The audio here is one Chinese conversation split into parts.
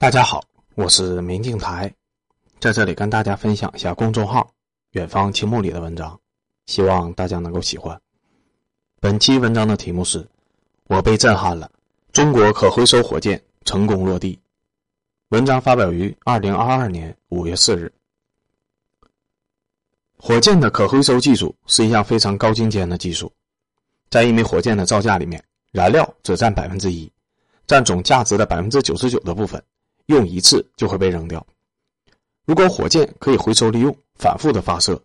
大家好，我是明镜台，在这里跟大家分享一下公众号“远方青木”里的文章，希望大家能够喜欢。本期文章的题目是：我被震撼了，中国可回收火箭成功落地。文章发表于二零二二年五月四日。火箭的可回收技术是一项非常高精尖的技术，在一枚火箭的造价里面，燃料只占百分之一，占总价值的百分之九十九的部分。用一次就会被扔掉。如果火箭可以回收利用、反复的发射，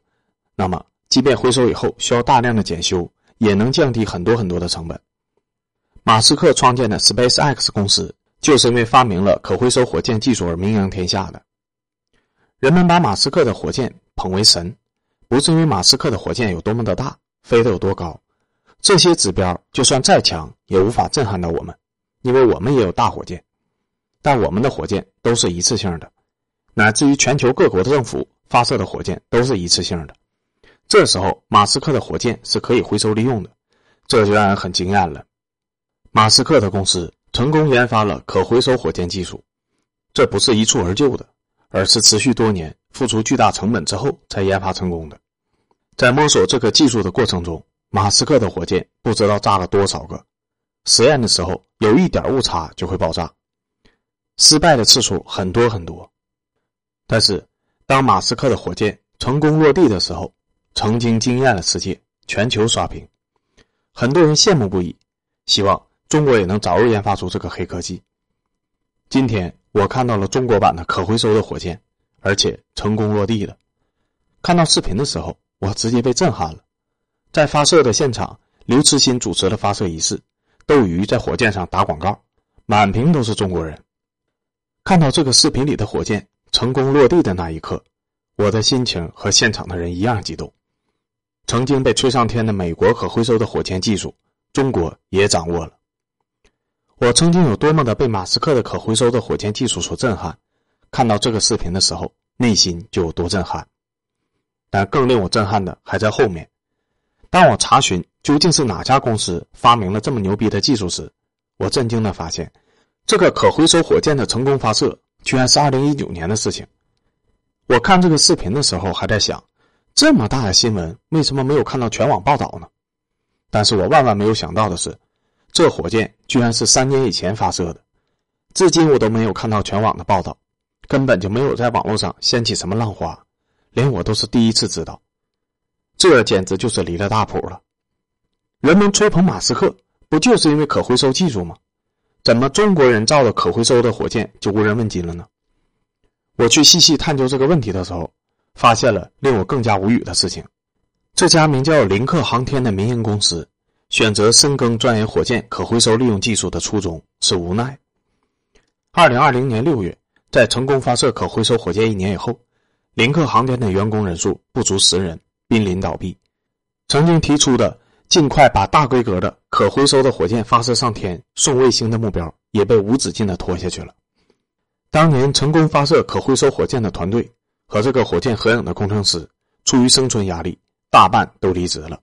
那么即便回收以后需要大量的检修，也能降低很多很多的成本。马斯克创建的 SpaceX 公司就是因为发明了可回收火箭技术而名扬天下的。人们把马斯克的火箭捧为神，不是因为马斯克的火箭有多么的大，飞得有多高，这些指标就算再强也无法震撼到我们，因为我们也有大火箭。但我们的火箭都是一次性的，乃至于全球各国的政府发射的火箭都是一次性的。这时候，马斯克的火箭是可以回收利用的，这就让人很惊艳了。马斯克的公司成功研发了可回收火箭技术，这不是一蹴而就的，而是持续多年、付出巨大成本之后才研发成功的。在摸索这个技术的过程中，马斯克的火箭不知道炸了多少个，实验的时候有一点误差就会爆炸。失败的次数很多很多，但是当马斯克的火箭成功落地的时候，曾经惊艳了世界，全球刷屏，很多人羡慕不已，希望中国也能早日研发出这个黑科技。今天我看到了中国版的可回收的火箭，而且成功落地了。看到视频的时候，我直接被震撼了。在发射的现场，刘慈欣主持了发射仪式，斗鱼在火箭上打广告，满屏都是中国人。看到这个视频里的火箭成功落地的那一刻，我的心情和现场的人一样激动。曾经被吹上天的美国可回收的火箭技术，中国也掌握了。我曾经有多么的被马斯克的可回收的火箭技术所震撼，看到这个视频的时候，内心就有多震撼。但更令我震撼的还在后面。当我查询究竟是哪家公司发明了这么牛逼的技术时，我震惊的发现。这个可回收火箭的成功发射，居然是二零一九年的事情。我看这个视频的时候，还在想，这么大的新闻，为什么没有看到全网报道呢？但是我万万没有想到的是，这火箭居然是三年以前发射的，至今我都没有看到全网的报道，根本就没有在网络上掀起什么浪花，连我都是第一次知道。这简直就是离了大谱了。人们吹捧马斯克，不就是因为可回收技术吗？怎么中国人造的可回收的火箭就无人问津了呢？我去细细探究这个问题的时候，发现了令我更加无语的事情。这家名叫林克航天的民营公司，选择深耕钻研火箭可回收利用技术的初衷是无奈。二零二零年六月，在成功发射可回收火箭一年以后，林克航天的员工人数不足十人，濒临倒闭。曾经提出的。尽快把大规格的可回收的火箭发射上天、送卫星的目标也被无止境的拖下去了。当年成功发射可回收火箭的团队和这个火箭合影的工程师，出于生存压力，大半都离职了，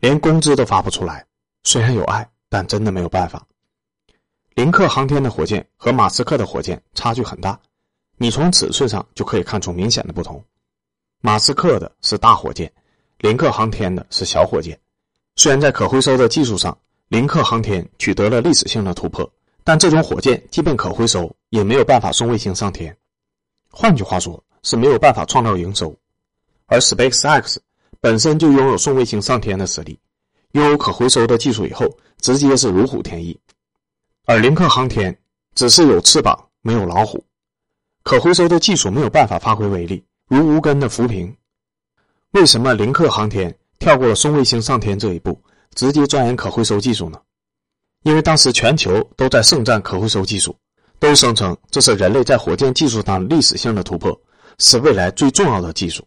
连工资都发不出来。虽然有爱，但真的没有办法。林克航天的火箭和马斯克的火箭差距很大，你从尺寸上就可以看出明显的不同。马斯克的是大火箭，林克航天的是小火箭。虽然在可回收的技术上，林克航天取得了历史性的突破，但这种火箭即便可回收，也没有办法送卫星上天。换句话说，是没有办法创造营收。而 SpaceX 本身就拥有送卫星上天的实力，拥有可回收的技术以后，直接是如虎添翼。而林克航天只是有翅膀没有老虎，可回收的技术没有办法发挥威力，如无根的浮萍。为什么林克航天？跳过了送卫星上天这一步，直接钻研可回收技术呢？因为当时全球都在盛赞可回收技术，都声称这是人类在火箭技术上历史性的突破，是未来最重要的技术。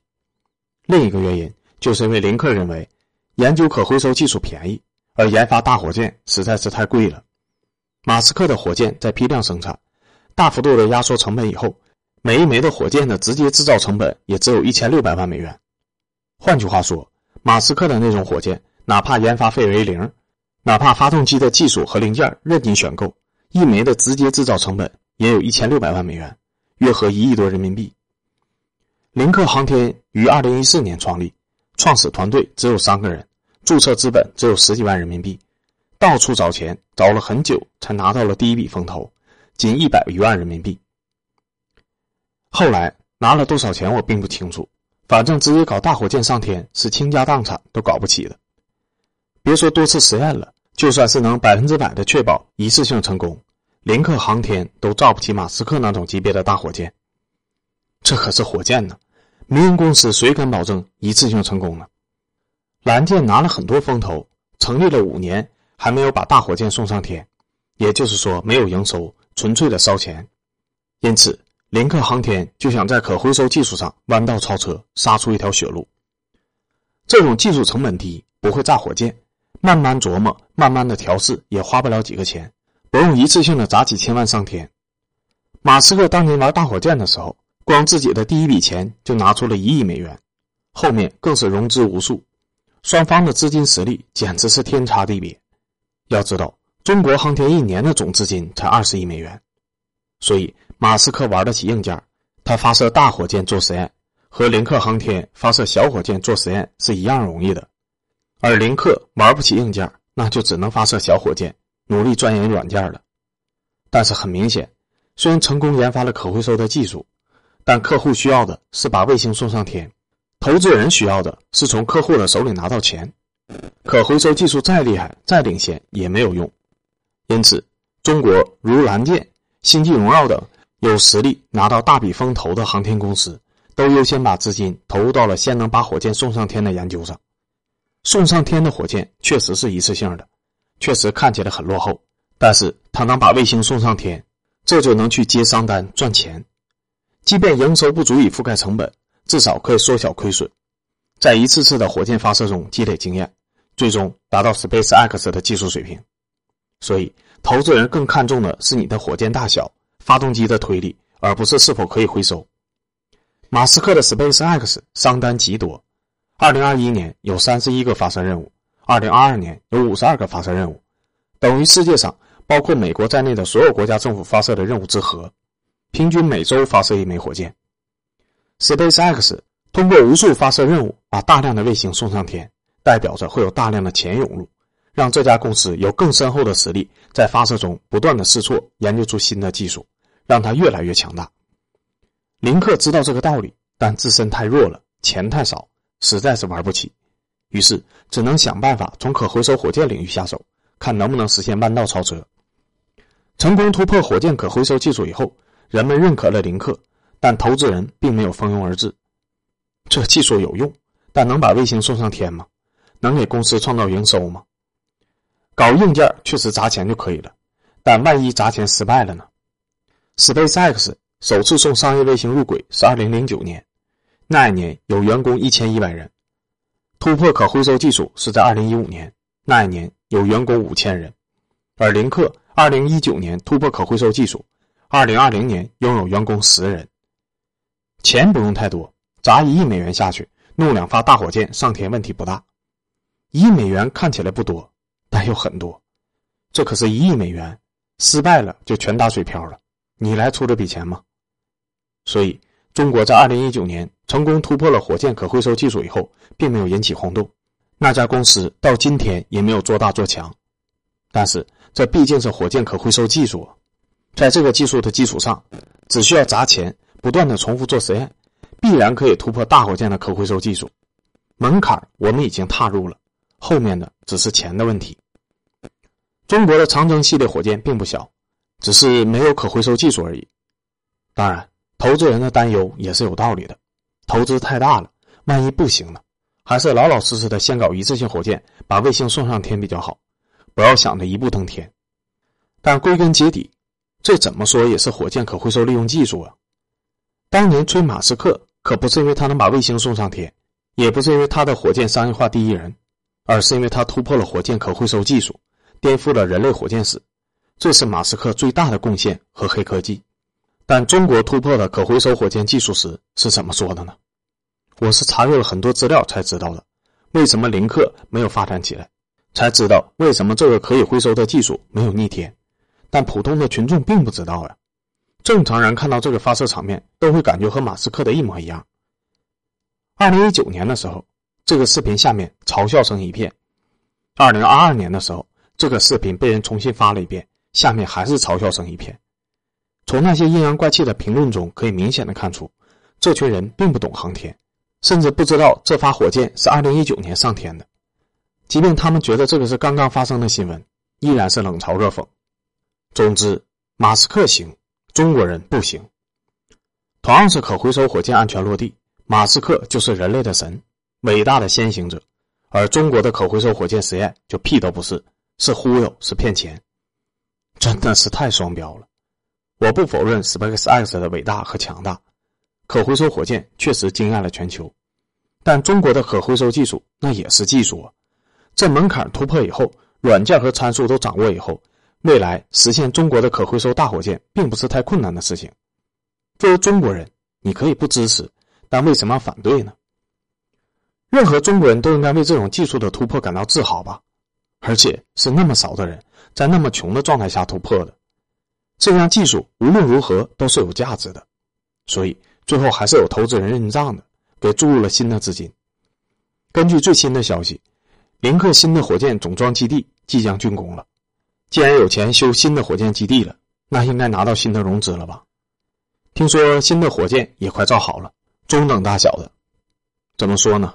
另一个原因就是因为林克认为，研究可回收技术便宜，而研发大火箭实在是太贵了。马斯克的火箭在批量生产，大幅度的压缩成本以后，每一枚的火箭的直接制造成本也只有一千六百万美元。换句话说，马斯克的那种火箭，哪怕研发费为零，哪怕发动机的技术和零件任你选购，一枚的直接制造成本也有一千六百万美元，约合一亿多人民币。林克航天于二零一四年创立，创始团队只有三个人，注册资本只有十几万人民币，到处找钱，找了很久才拿到了第一笔风投，仅一百余万人民币。后来拿了多少钱我并不清楚，反正直接搞大火箭上天是倾家荡产都搞不起的。别说多次实验了。就算是能百分之百的确保一次性成功，林克航天都造不起马斯克那种级别的大火箭。这可是火箭呢，民营公司谁敢保证一次性成功呢？蓝箭拿了很多风投，成立了五年还没有把大火箭送上天，也就是说没有营收，纯粹的烧钱。因此，林克航天就想在可回收技术上弯道超车，杀出一条血路。这种技术成本低，不会炸火箭。慢慢琢磨，慢慢的调试，也花不了几个钱，不用一次性的砸几千万上天。马斯克当年玩大火箭的时候，光自己的第一笔钱就拿出了一亿美元，后面更是融资无数，双方的资金实力简直是天差地别。要知道，中国航天一年的总资金才二十亿美元，所以马斯克玩得起硬件，他发射大火箭做实验，和林克航天发射小火箭做实验是一样容易的。而林克玩不起硬件，那就只能发射小火箭，努力钻研软件了。但是很明显，虽然成功研发了可回收的技术，但客户需要的是把卫星送上天，投资人需要的是从客户的手里拿到钱。可回收技术再厉害、再领先也没有用。因此，中国如蓝箭、星际荣耀等有实力拿到大笔风投的航天公司，都优先把资金投入到了先能把火箭送上天的研究上。送上天的火箭确实是一次性的，确实看起来很落后，但是它能把卫星送上天，这就能去接商单赚钱。即便营收不足以覆盖成本，至少可以缩小亏损，在一次次的火箭发射中积累经验，最终达到 SpaceX 的技术水平。所以，投资人更看重的是你的火箭大小、发动机的推力，而不是是否可以回收。马斯克的 SpaceX 商单极多。二零二一年有三十一个发射任务，二零二二年有五十二个发射任务，等于世界上包括美国在内的所有国家政府发射的任务之和，平均每周发射一枚火箭。SpaceX 通过无数发射任务把大量的卫星送上天，代表着会有大量的钱涌入，让这家公司有更深厚的实力，在发射中不断的试错，研究出新的技术，让他越来越强大。林克知道这个道理，但自身太弱了，钱太少。实在是玩不起，于是只能想办法从可回收火箭领域下手，看能不能实现弯道超车。成功突破火箭可回收技术以后，人们认可了林克，但投资人并没有蜂拥而至。这技术有用，但能把卫星送上天吗？能给公司创造营收吗？搞硬件确实砸钱就可以了，但万一砸钱失败了呢？SpaceX 首次送商业卫星入轨是二零零九年。那一年有员工一千一百人，突破可回收技术是在二零一五年，那一年有员工五千人，而林克二零一九年突破可回收技术，二零二零年拥有员工十人。钱不用太多，砸一亿美元下去，弄两发大火箭上天问题不大。一亿美元看起来不多，但又很多，这可是一亿美元，失败了就全打水漂了。你来出这笔钱吗？所以。中国在二零一九年成功突破了火箭可回收技术以后，并没有引起轰动，那家公司到今天也没有做大做强。但是这毕竟是火箭可回收技术，在这个技术的基础上，只需要砸钱，不断的重复做实验，必然可以突破大火箭的可回收技术。门槛我们已经踏入了，后面的只是钱的问题。中国的长征系列火箭并不小，只是没有可回收技术而已。当然。投资人的担忧也是有道理的，投资太大了，万一不行呢？还是老老实实的先搞一次性火箭，把卫星送上天比较好，不要想着一步登天。但归根结底，这怎么说也是火箭可回收利用技术啊。当年吹马斯克，可不是因为他能把卫星送上天，也不是因为他的火箭商业化第一人，而是因为他突破了火箭可回收技术，颠覆了人类火箭史，这是马斯克最大的贡献和黑科技。但中国突破了可回收火箭技术时是怎么说的呢？我是查阅了很多资料才知道的。为什么林克没有发展起来？才知道为什么这个可以回收的技术没有逆天。但普通的群众并不知道呀。正常人看到这个发射场面，都会感觉和马斯克的一模一样。二零一九年的时候，这个视频下面嘲笑声一片；二零二二年的时候，这个视频被人重新发了一遍，下面还是嘲笑声一片。从那些阴阳怪气的评论中，可以明显的看出，这群人并不懂航天，甚至不知道这发火箭是二零一九年上天的。即便他们觉得这个是刚刚发生的新闻，依然是冷嘲热讽。总之，马斯克行，中国人不行。同样是可回收火箭安全落地，马斯克就是人类的神，伟大的先行者，而中国的可回收火箭实验就屁都不是，是忽悠，是骗钱，真的是太双标了。我不否认 SpaceX 的伟大和强大，可回收火箭确实惊艳了全球，但中国的可回收技术那也是技术啊。这门槛突破以后，软件和参数都掌握以后，未来实现中国的可回收大火箭并不是太困难的事情。作为中国人，你可以不支持，但为什么要反对呢？任何中国人都应该为这种技术的突破感到自豪吧，而且是那么少的人在那么穷的状态下突破的。这项技术无论如何都是有价值的，所以最后还是有投资人认账的，给注入了新的资金。根据最新的消息，林克新的火箭总装基地即将竣工了。既然有钱修新的火箭基地了，那应该拿到新的融资了吧？听说新的火箭也快造好了，中等大小的。怎么说呢？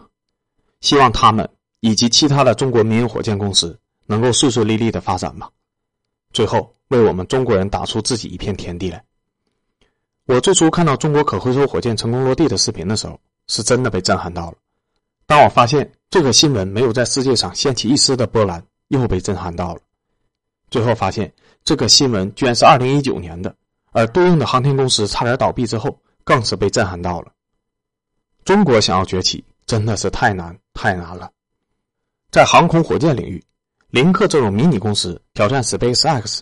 希望他们以及其他的中国民营火箭公司能够顺顺利利的发展吧。最后。为我们中国人打出自己一片天地来。我最初看到中国可回收火箭成功落地的视频的时候，是真的被震撼到了。当我发现这个新闻没有在世界上掀起一丝的波澜，又被震撼到了。最后发现这个新闻居然是二零一九年的，而对应的航天公司差点倒闭之后，更是被震撼到了。中国想要崛起，真的是太难太难了。在航空火箭领域，林克这种迷你公司挑战 SpaceX。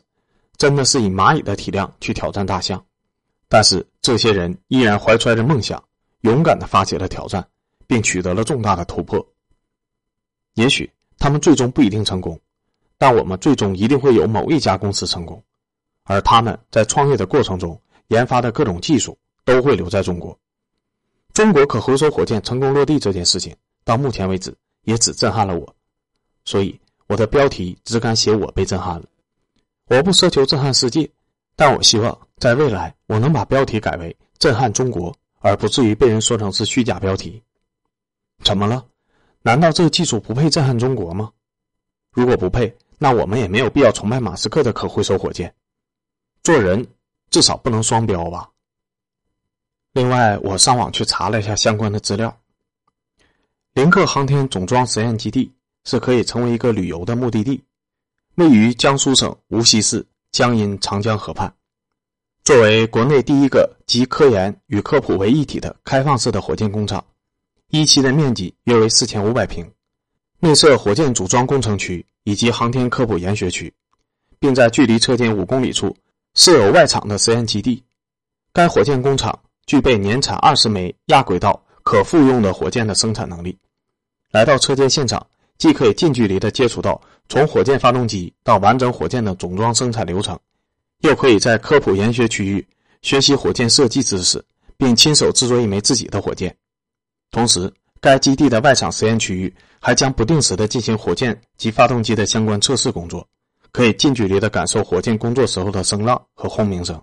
真的是以蚂蚁的体量去挑战大象，但是这些人依然怀揣着梦想，勇敢的发起了挑战，并取得了重大的突破。也许他们最终不一定成功，但我们最终一定会有某一家公司成功，而他们在创业的过程中研发的各种技术都会留在中国。中国可回收火箭成功落地这件事情，到目前为止也只震撼了我，所以我的标题只敢写我被震撼了。我不奢求震撼世界，但我希望在未来我能把标题改为“震撼中国”，而不至于被人说成是虚假标题。怎么了？难道这个技术不配震撼中国吗？如果不配，那我们也没有必要崇拜马斯克的可回收火箭。做人至少不能双标吧。另外，我上网去查了一下相关的资料。林克航天总装实验基地是可以成为一个旅游的目的地。位于江苏省无锡市江阴长江河畔，作为国内第一个集科研与科普为一体的开放式的火箭工厂，一期的面积约为四千五百平，内设火箭组装工程区以及航天科普研学区，并在距离车间五公里处设有外场的实验基地。该火箭工厂具备年产二十枚亚轨道可复用的火箭的生产能力。来到车间现场。既可以近距离的接触到从火箭发动机到完整火箭的总装生产流程，又可以在科普研学区域学习火箭设计知识，并亲手制作一枚自己的火箭。同时，该基地的外场实验区域还将不定时的进行火箭及发动机的相关测试工作，可以近距离的感受火箭工作时候的声浪和轰鸣声。